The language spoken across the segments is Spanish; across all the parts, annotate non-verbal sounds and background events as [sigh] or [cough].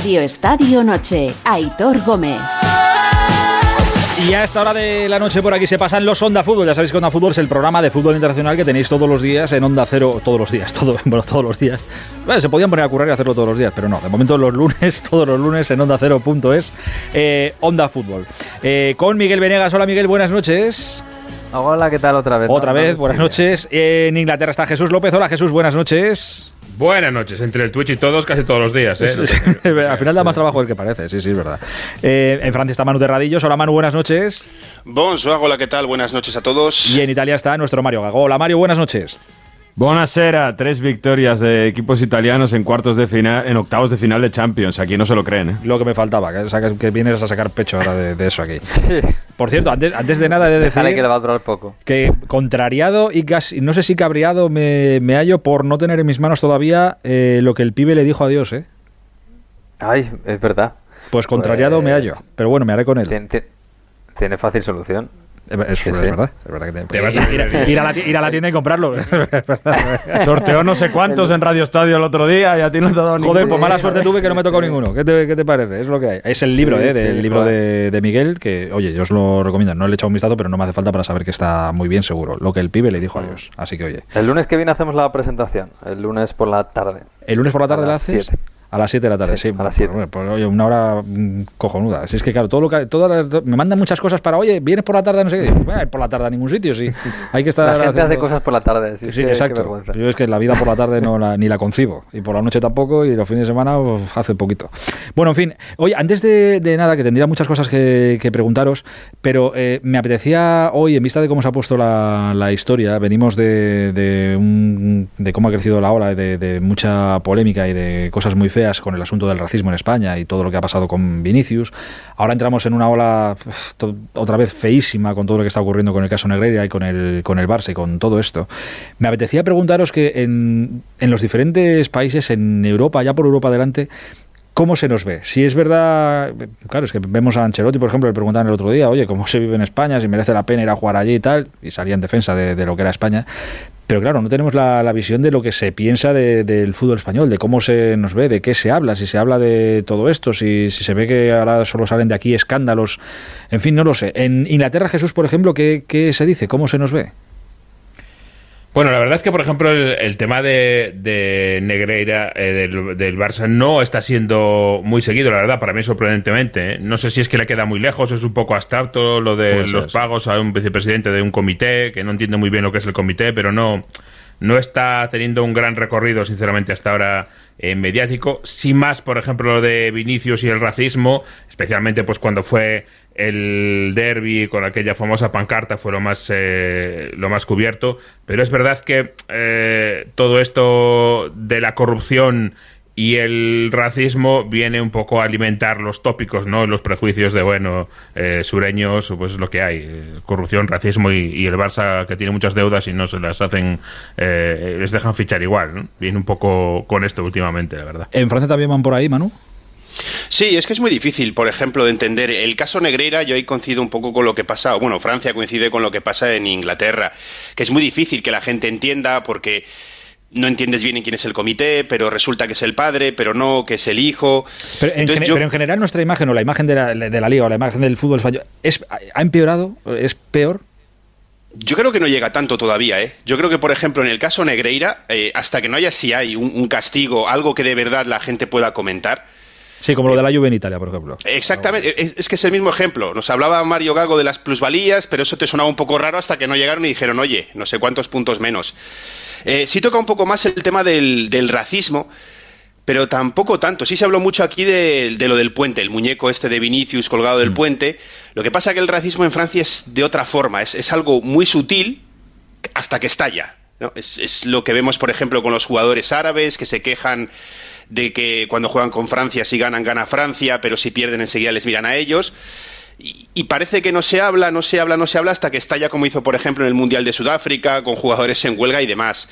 Radio Estadio Noche, Aitor Gómez. Y a esta hora de la noche por aquí se pasan los Onda Fútbol. Ya sabéis que Onda Fútbol es el programa de fútbol internacional que tenéis todos los días en Onda Cero. Todos los días, todo, [laughs] bueno, todos los días. Bueno, se podían poner a currar y hacerlo todos los días, pero no. De momento los lunes, [laughs] todos los lunes en Onda Cero.es, eh, Onda Fútbol. Eh, con Miguel Venegas. Hola Miguel, buenas noches. Hola, ¿qué tal otra vez? Otra vez, buenas noches. En Inglaterra está Jesús López. Hola Jesús, buenas noches. Buenas noches, entre el Twitch y todos, casi todos los días. ¿eh? [laughs] Al final da más trabajo el que parece, sí, sí, es verdad. Eh, en Francia está Manu Terradillos. Hola Manu, buenas noches. Bonsoir, hola, ¿qué tal? Buenas noches a todos. Y en Italia está nuestro Mario Gago. Hola Mario, buenas noches. Buonasera, tres victorias de equipos italianos en cuartos de final, en octavos de final de Champions. Aquí no se lo creen. ¿eh? Lo que me faltaba, que, que vienes a sacar pecho ahora de, eso aquí. [laughs] Por cierto, antes, antes de nada de decir que le va a durar poco. Que contrariado y casi, no sé si cabreado me, me hallo por no tener en mis manos todavía eh, lo que el pibe le dijo a Dios, ¿eh? Ay, es verdad. Pues contrariado me hallo, pero bueno, me haré con él. tiene fácil solución. Es, verdad, es verdad que te, vas a ir, a la, ir, a la, tienda y comprarlo. [laughs] [laughs] Sorteó no sé cuántos en Radio Estadio el otro día y a ti no te ha dado Joder, pues mala suerte tuve que no me tocó ninguno. ¿Qué te, ¿Qué te, parece? Es lo que hay. Es el libro, ¿eh? Del libro de, de, Miguel, que, oye, yo os lo recomiendo. No le he echado un vistazo, pero no me hace falta para saber que está muy bien seguro. Lo que el pibe le dijo a Dios. Así que, oye. El lunes que viene hacemos la presentación. El lunes por la tarde. ¿El lunes por la tarde la haces? A las 7 de la tarde, sí. a las 7. Pues, pues, oye, una hora cojonuda. Si es que, claro, todo lo que, todo, me mandan muchas cosas para, oye, vienes por la tarde, no sé qué. Bueno, por la tarde a ningún sitio, sí. [laughs] Hay que estar. La gente hace cosas por la tarde, sí. Sí, exacto. Yo es que la vida por la tarde no la, ni la concibo. Y por la noche tampoco, y los fines de semana pues, hace poquito. Bueno, en fin. Oye, antes de, nada, que tendría muchas cosas que, preguntaros, pero eh, me apetecía hoy, en vista de cómo se ha puesto la, la historia, venimos de, de, un, de cómo ha crecido la ola, de, de mucha polémica y de cosas muy feas con el asunto del racismo en España y todo lo que ha pasado con Vinicius. Ahora entramos en una ola otra vez feísima con todo lo que está ocurriendo con el caso Negreira y con el, con el Barça y con todo esto. Me apetecía preguntaros que en, en los diferentes países, en Europa, ya por Europa adelante, ¿Cómo se nos ve? Si es verdad, claro, es que vemos a Ancelotti, por ejemplo, le preguntaban el otro día, oye, ¿cómo se vive en España? Si merece la pena ir a jugar allí y tal, y salía en defensa de, de lo que era España. Pero claro, no tenemos la, visión de lo que se piensa del fútbol español, de cómo se nos ve, de qué se habla, si se habla de todo esto, si, si se ve que ahora solo salen de aquí escándalos, en fin, no lo sé. En Inglaterra, Jesús, por ejemplo, ¿qué, qué se dice? ¿Cómo se nos ve? Bueno, la verdad es que, por ejemplo, el, tema de, Negreira eh, del, Barça no está siendo muy seguido, la verdad, para mí sorprendentemente. ¿eh? No sé si es que le queda muy lejos, es un poco abstracto lo de los pagos a un vicepresidente de un comité, que no entiende muy bien lo que es el comité, pero no, no está teniendo un gran recorrido, sinceramente, hasta ahora eh, mediático. Sí más, por ejemplo, lo de Vinicius y el racismo, especialmente pues cuando fue el derby con aquella famosa pancarta fue lo más eh, lo más cubierto pero es verdad que eh, todo esto de la corrupción y el racismo viene un poco a alimentar los tópicos, ¿no? Los prejuicios de, bueno, eh, sureños, pues es lo que hay. corrupción, racismo y, el Barça que tiene muchas deudas y no se las hacen, les dejan fichar igual, ¿no? Viene un poco con esto últimamente, la verdad. ¿En Francia también van por ahí, Manu? Sí, es que es muy difícil, por ejemplo, de entender. El caso Negreira, yo ahí coincido un poco con lo que pasa, bueno, Francia coincide con lo que pasa en Inglaterra, que es muy difícil que la gente entienda porque no entiendes bien en quién es el comité, pero resulta que es el padre, pero no, que es el hijo. Pero en, general nuestra imagen o la imagen de la, de la liga o la imagen del fútbol español, ¿es, ¿ha empeorado? ¿Es peor? Yo creo que no llega tanto todavía, ¿eh? Yo creo que, por ejemplo, en el caso Negreira, eh, hasta que no haya si hay un, castigo, algo que de verdad la gente pueda comentar, Sí, como lo de la Juve en Italia, por ejemplo. Exactamente, es, que es el mismo ejemplo. Nos hablaba Mario Gago de las plusvalías, pero eso te sonaba un poco raro hasta que no llegaron y dijeron, oye, no sé cuántos puntos menos. Eh, sí toca un poco más el tema del, racismo, pero tampoco tanto. Sí se habló mucho aquí de, lo del puente, el muñeco este de Vinicius colgado del mm. puente. Lo que pasa es que el racismo en Francia es de otra forma, es, algo muy sutil hasta que estalla. Es, es lo que vemos, por ejemplo, con los jugadores árabes que se quejan de que cuando juegan con Francia, si ganan, gana Francia, pero si pierden enseguida les miran a ellos. Y, parece que no se habla, no se habla, no se habla hasta que estalla como hizo, por ejemplo, en el Mundial de Sudáfrica, con jugadores en huelga y demás.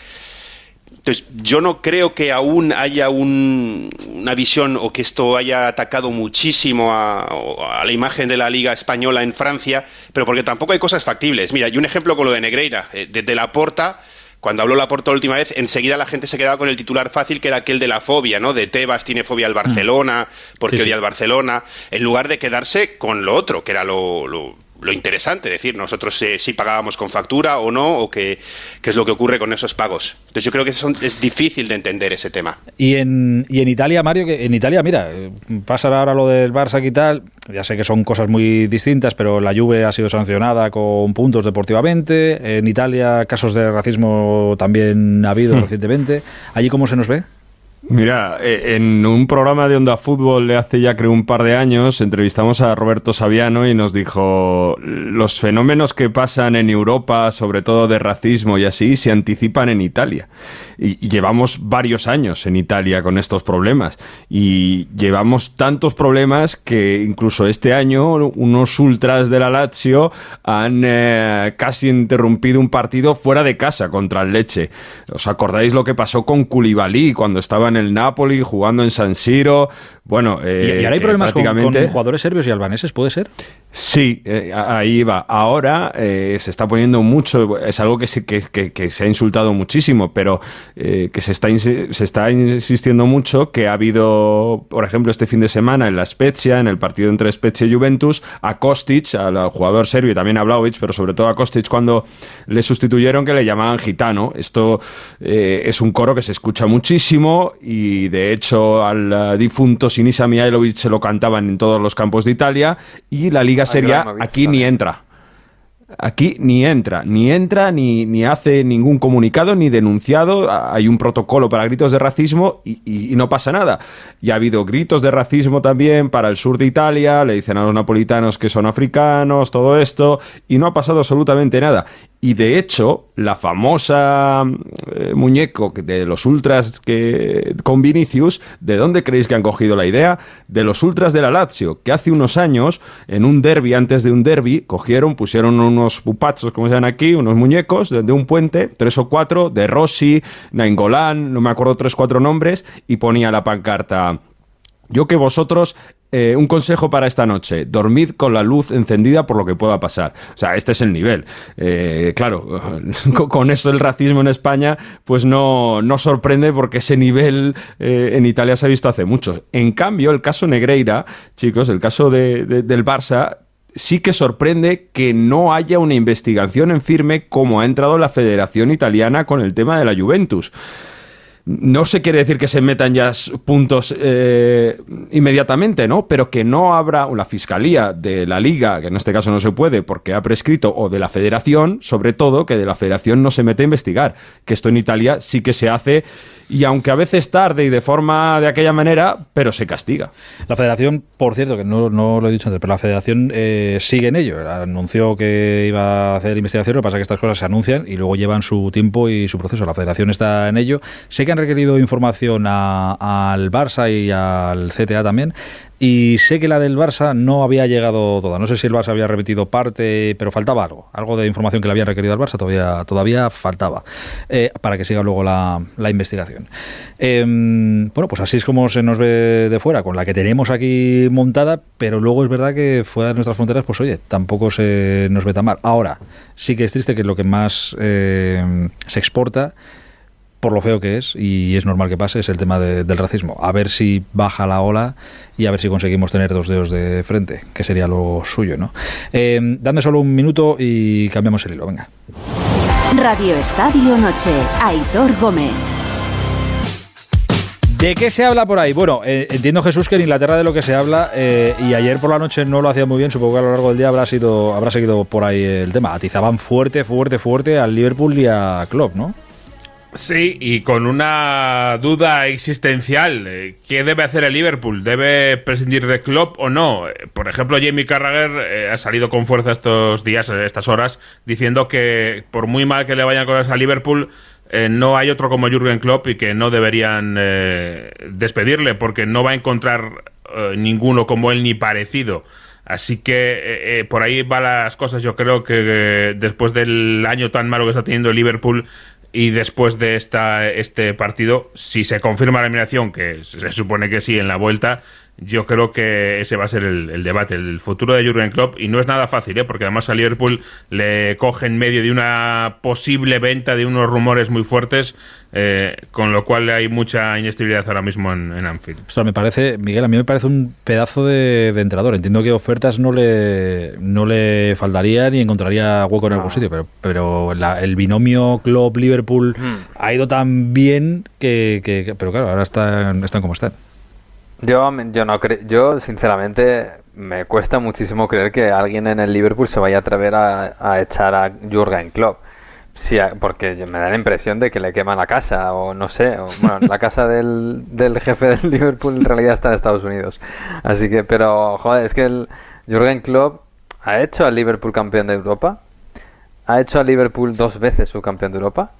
Entonces, yo no creo que aún haya una visión o que esto haya atacado muchísimo a, la imagen de la Liga Española en Francia, pero porque tampoco hay cosas factibles. Mira, y un ejemplo con lo de Negreira. Eh, desde la porta cuando habló Laporta la última vez, enseguida la gente se quedaba con el titular fácil, que era aquel de la fobia, ¿no? De Tebas tiene fobia al Barcelona, porque Sí, sí. odia al Barcelona, en lugar de quedarse con lo otro, que era lo, lo- lo interesante, es decir, nosotros eh, si pagábamos con factura o no, o qué, qué es lo que ocurre con esos pagos. Entonces yo creo que son- es difícil de entender ese tema. Y en, y en Italia, Mario, que en Italia, mira, eh, pasa ahora lo del Barça y tal, ya sé que son cosas muy distintas, pero la Juve ha sido sancionada con puntos deportivamente. En Italia, casos de racismo también ha habido recientemente. ¿Allí cómo se nos ve? Mira, eh, en un programa de Onda Fútbol de hace ya creo un par de años entrevistamos a Roberto Saviano y nos dijo los fenómenos que pasan en Europa, sobre todo de racismo y así, se anticipan en Italia. Y, llevamos varios años en Italia con estos problemas y llevamos tantos problemas que incluso este año unos ultras de la Lazio han eh, casi interrumpido un partido fuera de casa contra el Leche. ¿Os acordáis lo que pasó con Koulibaly cuando estaba en el Napoli jugando en San Siro? Bueno, eh, y ahora hay que problemas con, con jugadores serbios y albaneses, ¿puede ser? Sí, eh, ahí va. Ahora eh, se está poniendo mucho, es algo que se, que, que- que se ha insultado muchísimo, pero eh, que se está, se está insistiendo mucho que ha habido, por ejemplo, este fin de semana en la Spezia, en el partido entre Spezia y Juventus, a Kostic, al, al jugador serbio y también a Vlahovic, pero sobre todo a Kostic cuando le sustituyeron que le llamaban gitano. Esto eh, es un coro que se escucha muchísimo y de hecho al eh, difunto Sinisa Mihailovic se lo cantaban en todos los campos de Italia y la Liga Seria Ibrahimovic aquí ni entra. Aquí ni entra, ni entra, ni, ni hace ningún comunicado, ni denunciado. Hay un protocolo para gritos de racismo y, y- y no pasa nada. Y ha habido gritos de racismo también para el sur de Italia, le dicen a los napolitanos que son africanos, todo esto, y no ha pasado absolutamente nada. Y de hecho, la famosa eh, muñeco de los ultras que, con Vinicius, ¿de dónde creéis que han cogido la idea? De los ultras de la Lazio, que hace unos años, en un derby, antes de un derby, cogieron, pusieron unos pupazos, como se llaman aquí, unos muñecos de, de un puente, tres o cuatro, de Rossi, Nainggolan, no me acuerdo tres cuatro nombres, y ponía la pancarta. Yo que vosotros, eh, un consejo para esta noche, dormid con la luz encendida por lo que pueda pasar. O sea, este es el nivel. Eh, claro, [laughs] con- eso el racismo en España, pues no, no sorprende porque ese nivel eh, en Italia se ha visto hace muchos. En cambio, el caso Negreira, chicos, el caso de- del Barça, sí que sorprende que no haya una investigación en firme como ha entrado la Federación Italiana con el tema de la Juventus. No se quiere decir que se metan ya puntos eh, inmediatamente, ¿no? Pero que no habrá la fiscalía de la liga, que en este caso no se puede porque ha prescrito, o de la federación, sobre todo, que de la federación no se mete a investigar. Que esto en Italia sí que se hace, y aunque a veces tarde y de forma de aquella manera, pero se castiga. La federación, por cierto, que no, no lo he dicho antes, pero la federación eh, sigue en ello. Anunció que iba a hacer investigación, lo que pasa es que estas cosas se anuncian y luego llevan su tiempo y su proceso. La federación está en ello. Sé que han requerido información a- al Barça y al CTA también. Y sé que la del Barça no había llegado toda. No sé si el Barça había repetido parte, pero faltaba algo. Algo de información que le habían requerido al Barça todavía, todavía faltaba. eh, para que siga luego la, investigación. Eh, bueno, pues así es como se nos ve de fuera, con la que tenemos aquí montada, pero luego es verdad que fuera de nuestras fronteras, pues oye, tampoco se nos ve tan mal. Ahora, sí que es triste que lo que más eh, se exporta por lo feo que es, y es normal que pase, es el tema de- del racismo. A ver si baja la ola y a ver si conseguimos tener dos dedos de frente, que sería lo suyo, ¿no? Eh, dame solo un minuto y cambiamos el hilo, venga. Radio Estadio Noche, Aitor Gómez. ¿De qué se habla por ahí? Bueno, eh, entiendo Jesús que en Inglaterra de lo que se habla, eh, y ayer por la noche no lo hacía muy bien, supongo que a lo largo del día habrá sido, habrá seguido por ahí el tema. Atizaban fuerte, fuerte, fuerte al Liverpool y a Klopp, ¿no? Sí, y con una duda existencial. eh, ¿Qué debe hacer el Liverpool? ¿Debe prescindir de Klopp o no? Eh, Por ejemplo, Jamie Carragher eh, ha salido con fuerza estos días, estas horas, diciendo que por muy mal que le vayan cosas a Liverpool, eh, no hay otro como Jürgen Klopp y que no deberían eh, despedirle porque no va a encontrar ninguno como él ni parecido. Así que eh, por ahí van las cosas. Yo creo que después del año tan malo que está teniendo el Liverpool, y después de esta, este partido, si se confirma la eliminación, que se supone que sí en la vuelta, yo creo que ese va a ser el, debate, el futuro de Jurgen Klopp. Y no es nada fácil, ¿eh? porque además a Liverpool le coge en medio de una posible venta, de unos rumores muy fuertes, eh, con lo cual hay mucha inestabilidad ahora mismo en, Anfield. Esto me parece, Miguel, a mí me parece un pedazo de, entrenador. Entiendo que ofertas no le, no le faltaría ni encontraría hueco en algún sitio, pero, pero el binomio Klopp-Liverpool hmm. ha ido tan bien que, que, Pero claro, ahora están, están como están. Yo, yo no creo, yo sinceramente me cuesta muchísimo creer que alguien en el Liverpool se vaya a atrever a, echar a Jurgen Klopp. Sí, porque me da la impresión de que le queman la casa, o no sé, bueno, la casa [laughs] del, del, jefe del Liverpool en realidad está en Estados Unidos. Así que, pero, joder, es que el Jurgen Klopp ha hecho al Liverpool campeón de Europa, ha hecho al Liverpool dos veces su campeón de Europa,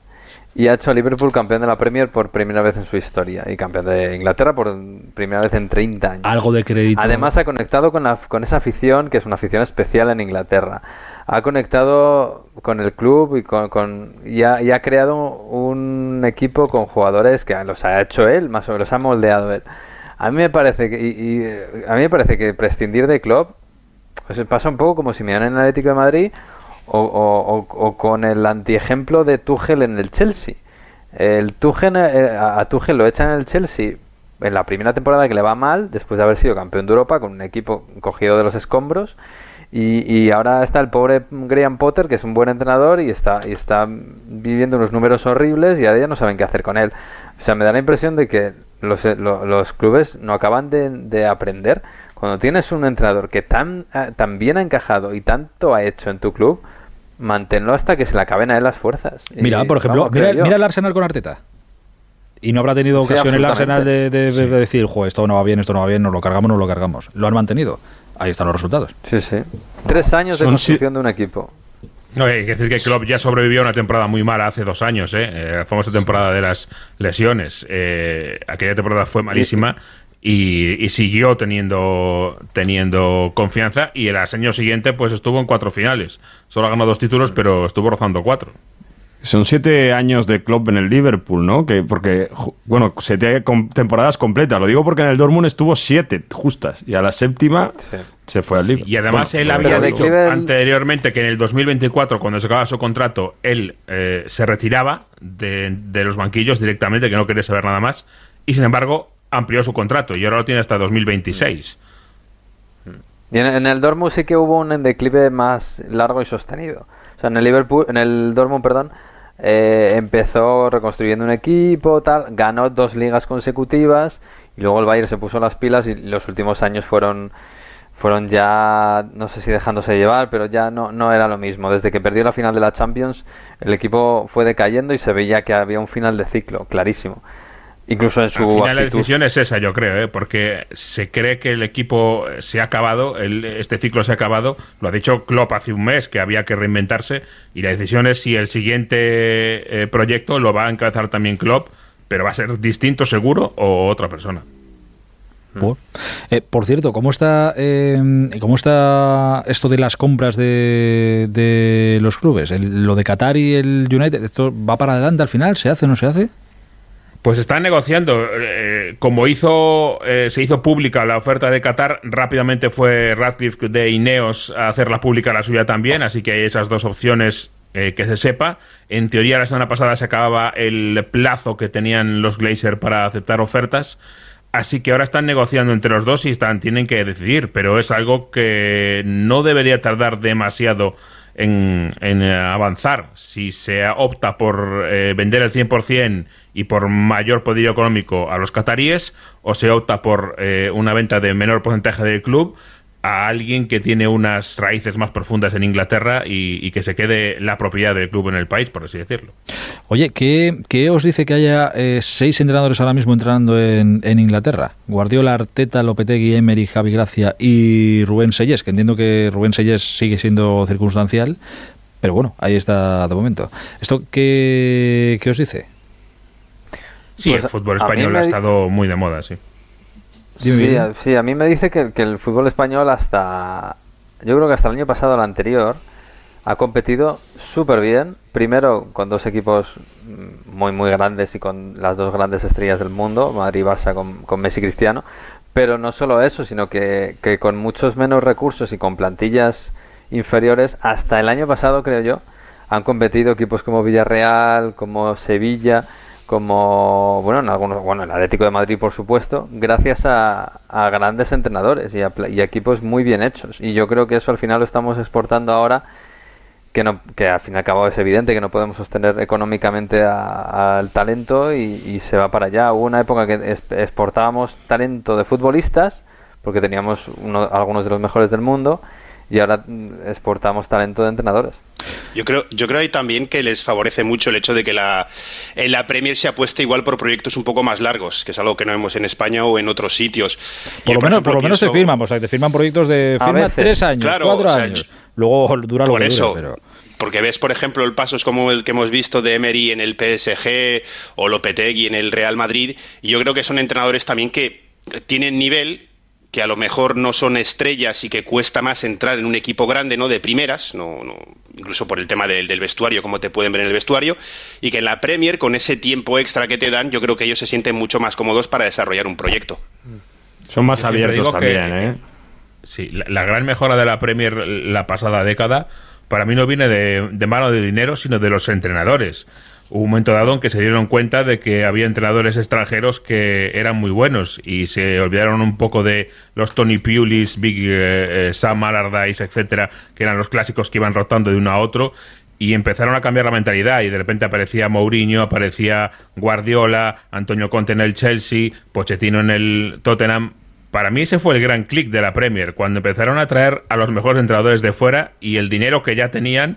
y ha hecho a Liverpool campeón de la Premier por primera vez en su historia y campeón de Inglaterra por primera vez en 30 años. Algo de crédito. Además ha conectado con, la, con esa afición que es una afición especial en Inglaterra. Ha conectado con el club y, con, y, ha, creado un equipo con jugadores que los ha hecho él, más o menos los ha moldeado él. A mí me parece que, y, a mí me parece que prescindir de club pues pasa un poco como si me dan en el Atlético de Madrid o, con el antiejemplo de Tuchel en el Chelsea. El Tuchel, eh, a Tuchel lo echan en el Chelsea en la primera temporada que le va mal, después de haber sido campeón de Europa con un equipo cogido de los escombros. Y, ahora está el pobre Graham Potter, que es un buen entrenador y está, y está viviendo unos números horribles y ahora ya no saben qué hacer con él. O sea, me da la impresión de que los, los clubes no acaban de, de, aprender. Cuando tienes un entrenador que tan, eh, tan bien ha encajado y tanto ha hecho en tu club, manténlo hasta que se le acaben a él las fuerzas. Mira, por ejemplo, mira, el Arsenal con Arteta. Y no habrá tenido ocasión el Arsenal de, decir, jo, esto no va bien, esto no va bien, nos lo cargamos, no lo cargamos. Lo han mantenido. Ahí están los resultados. Sí, sí. Tres años de construcción de un equipo. No, hay que decir que Klopp ya sobrevivió a una temporada muy mala hace dos años, ¿eh? eh la famosa temporada de las lesiones. Eh, aquella temporada fue malísima y, siguió teniendo, teniendo confianza y el año siguiente pues estuvo en cuatro finales. Solo ha ganado dos títulos, pero estuvo rozando cuatro. Son siete años de club en el Liverpool, ¿no? Que porque, bueno, siete temporadas completas. Lo digo porque en el Dortmund estuvo siete justas y a la séptima se fue al Liverpool. y además él había dicho anteriormente que en el 2024, cuando se acababa su contrato, él eh, se retiraba de, de los banquillos directamente, que no quería saber nada más. Y sin embargo, amplió su contrato y ahora lo tiene hasta 2026. Y en, el Dortmund sí que hubo un declive más largo y sostenido. O sea, en el Liverpool, en el Dortmund, perdón, eh, empezó reconstruyendo un equipo, tal, ganó dos ligas consecutivas y luego el Bayern se puso las pilas y los últimos años fueron fueron ya, no sé si dejándose llevar, pero ya no, no era lo mismo. Desde que perdió la final de la Champions, el equipo fue decayendo y se veía que había un final de ciclo, clarísimo. Incluso en su Al final la decisión es esa, yo creo, ¿eh? porque se cree que el equipo se ha acabado, el, este ciclo se ha acabado. Lo ha dicho Klopp hace un mes que había que reinventarse y la decisión es si el siguiente eh, proyecto lo va a encabezar también Klopp, pero va a ser distinto seguro o otra persona. Por, eh, por cierto, ¿cómo está, ¿cómo está esto de las compras de, de los clubes? ¿Lo de Qatar y el United, esto va para adelante al final? ¿Se hace o no se hace? Pues están negociando. Eh, como hizo, eh, se hizo pública la oferta de Qatar, rápidamente fue Radcliffe de Ineos a hacerla pública la suya también, así que hay esas dos opciones eh, que se sepa. En teoría, la semana pasada se acababa el plazo que tenían los Glazer para aceptar ofertas. Así que ahora están negociando entre los dos y están, tienen que decidir, pero es algo que no debería tardar demasiado en, avanzar. Si se opta por vender el 100% y por mayor poder económico a los cataríes o se opta por eh, una venta de menor porcentaje del club a alguien que tiene unas raíces más profundas en Inglaterra y, que se quede la propiedad del club en el país, por así decirlo. Oye, ¿qué, os dice que haya eh, seis entrenadores ahora mismo entrenando en, Inglaterra? Guardiola, Arteta, Lopetegui, Emery, Javi Gracia y Rubén Sellés, que entiendo que Rubén Sellés sigue siendo circunstancial, pero bueno, ahí está de momento. ¿Esto qué, qué os dice? Sí, el pues, fútbol español ha estado muy de moda, sí. Sí, a, mí me dice que, el fútbol español hasta, yo creo que hasta el año pasado, el anterior, ha competido súper bien. Primero con dos equipos muy, muy grandes y con las dos grandes estrellas del mundo, Madrid y Barça con, con Messi y Cristiano. Pero no solo eso, sino que, que con muchos menos recursos y con plantillas inferiores, hasta el año pasado, creo yo, han competido equipos como Villarreal, como Sevilla, como bueno, en algunos, bueno, el Atlético de Madrid, por supuesto, gracias a, grandes entrenadores y a, y a equipos muy bien hechos. Y yo creo que eso al final lo estamos exportando ahora que no que al fin y al cabo es evidente que no podemos sostener económicamente al talento y, se va para allá. Hubo una época que exportábamos talento de futbolistas porque teníamos uno- algunos de los mejores del mundo y ahora mm, exportamos talento de entrenadores. Yo creo, yo creo ahí también que les favorece mucho el hecho de que la, en la Premier se apueste igual por proyectos un poco más largos, que es algo que no vemos en España o en otros sitios. Por Yo, lo, menos, por lo menos te pienso- firman, o sea, te firman proyectos de firma tres años, Claro, cuatro o sea, años. Luego dura lo Por que eso, dure, pero... porque ves, por ejemplo, el pasos como el que hemos visto de Emery en el PSG o Lopetegui en el Real Madrid, y yo creo que son entrenadores también que tienen nivel que a lo mejor no son estrellas y que cuesta más entrar en un equipo grande, ¿no? De primeras, no, no- incluso por el tema del, del vestuario, como te pueden ver en el vestuario, y que en la Premier, con ese tiempo extra que te dan, yo creo que ellos se sienten mucho más cómodos para desarrollar un proyecto. Son más Yo abiertos que- también, ¿eh? Sí, la, la gran mejora de la Premier la pasada década para mí no viene de, de mano de dinero, sino de los entrenadores. Hubo un momento dado en que se dieron cuenta de que había entrenadores extranjeros que eran muy buenos y se olvidaron un poco de los Tony Pulis, Big eh, eh, Sam Allardyce, etcétera, que eran los clásicos que iban rotando de uno a otro y empezaron a cambiar la mentalidad y de repente aparecía Mourinho, aparecía Guardiola, Antonio Conte en el Chelsea, Pochettino en el Tottenham. Para mí ese fue el gran clic de la Premier, cuando empezaron a traer a los mejores entrenadores de fuera y el dinero que ya tenían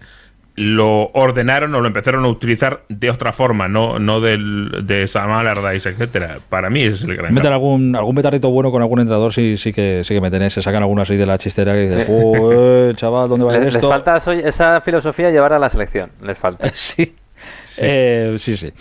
lo ordenaron o lo empezaron a utilizar de otra forma, no, no del, de Sam Allardyce, etcétera. Para mí ese es el gran Meten algún, algún petardito bueno con algún entrenador, sí, sí que sí que meten, ¿eh? se sacan algunas ahí de la chistera que dicen, "Joder, chaval, ¿dónde va a ir Les, les esto? falta eso- esa filosofía llevar a la selección, les falta. [laughs] Sí. Eh, sí, sí.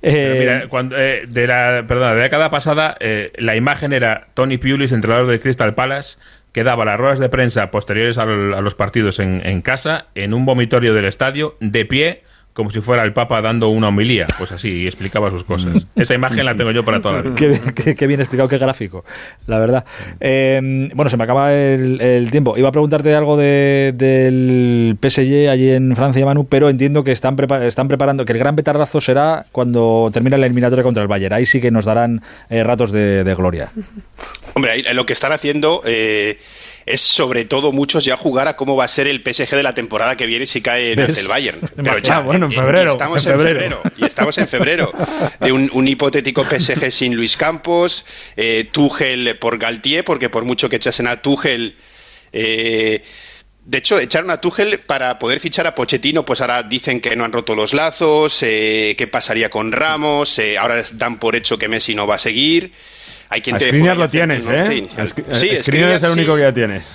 Pero Eh, mira, cuando, eh, de la, perdona, de la década pasada, eh, la imagen era Tony Pulis, entrenador del Crystal Palace, que daba las ruedas de prensa posteriores a los partidos en, en casa, en un vomitorio del estadio, de pie, como si fuera el Papa dando una homilía. Pues así, y explicaba sus cosas. [laughs] Esa imagen la tengo yo para toda la vida. Qué, qué- qué bien explicado, qué gráfico, la verdad. Eh, bueno, se me acaba el, el tiempo. Iba a preguntarte algo de- del PSG allí en Francia, Manu, pero entiendo que están, prepa- están preparando, que el gran petardazo será cuando termine la eliminatoria contra el Bayern. Ahí sí que nos darán eh, ratos de, de gloria. [laughs] Hombre, ahí lo que están haciendo eh, es sobre todo muchos ya jugar a cómo va a ser el PSG de la temporada que viene si cae en el Bayern. [laughs] Ah, bueno, en y febrero, estamos en en febrero. Y estamos en febrero. [laughs] De un, un hipotético PSG sin Luis Campos, eh, Tuchel por Galtier, porque por mucho que echasen a Tuchel... eh, de hecho, echaron a Tuchel para poder fichar a Pochettino, pues ahora dicen que no han roto los lazos, eh, qué pasaría con Ramos, eh, ahora dan por hecho que Messi no va a seguir. Hay quien A te lo tienes, ¿eh? Skri- Sí, Skriniar Skriniar es el único sí. que ya tienes.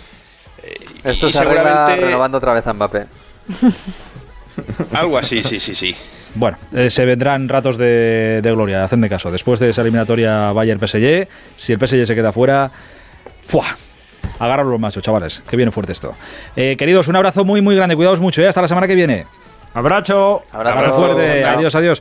Esto y se arregla seguramente- renovando otra vez a Mbappé. [laughs] Algo así, sí, sí, sí. Bueno, eh, se vendrán ratos de, de gloria, hacen de caso. Después de esa eliminatoria Bayern-PSG, si el PSG se queda fuera, ¡fua! Agarrar los machos, chavales, que viene fuerte esto. Eh, queridos, un abrazo muy, muy grande. Cuidaos mucho, ¿eh? Hasta la semana que viene. Abrazo. Abrazo. Abrazo fuerte. Adiós, adiós.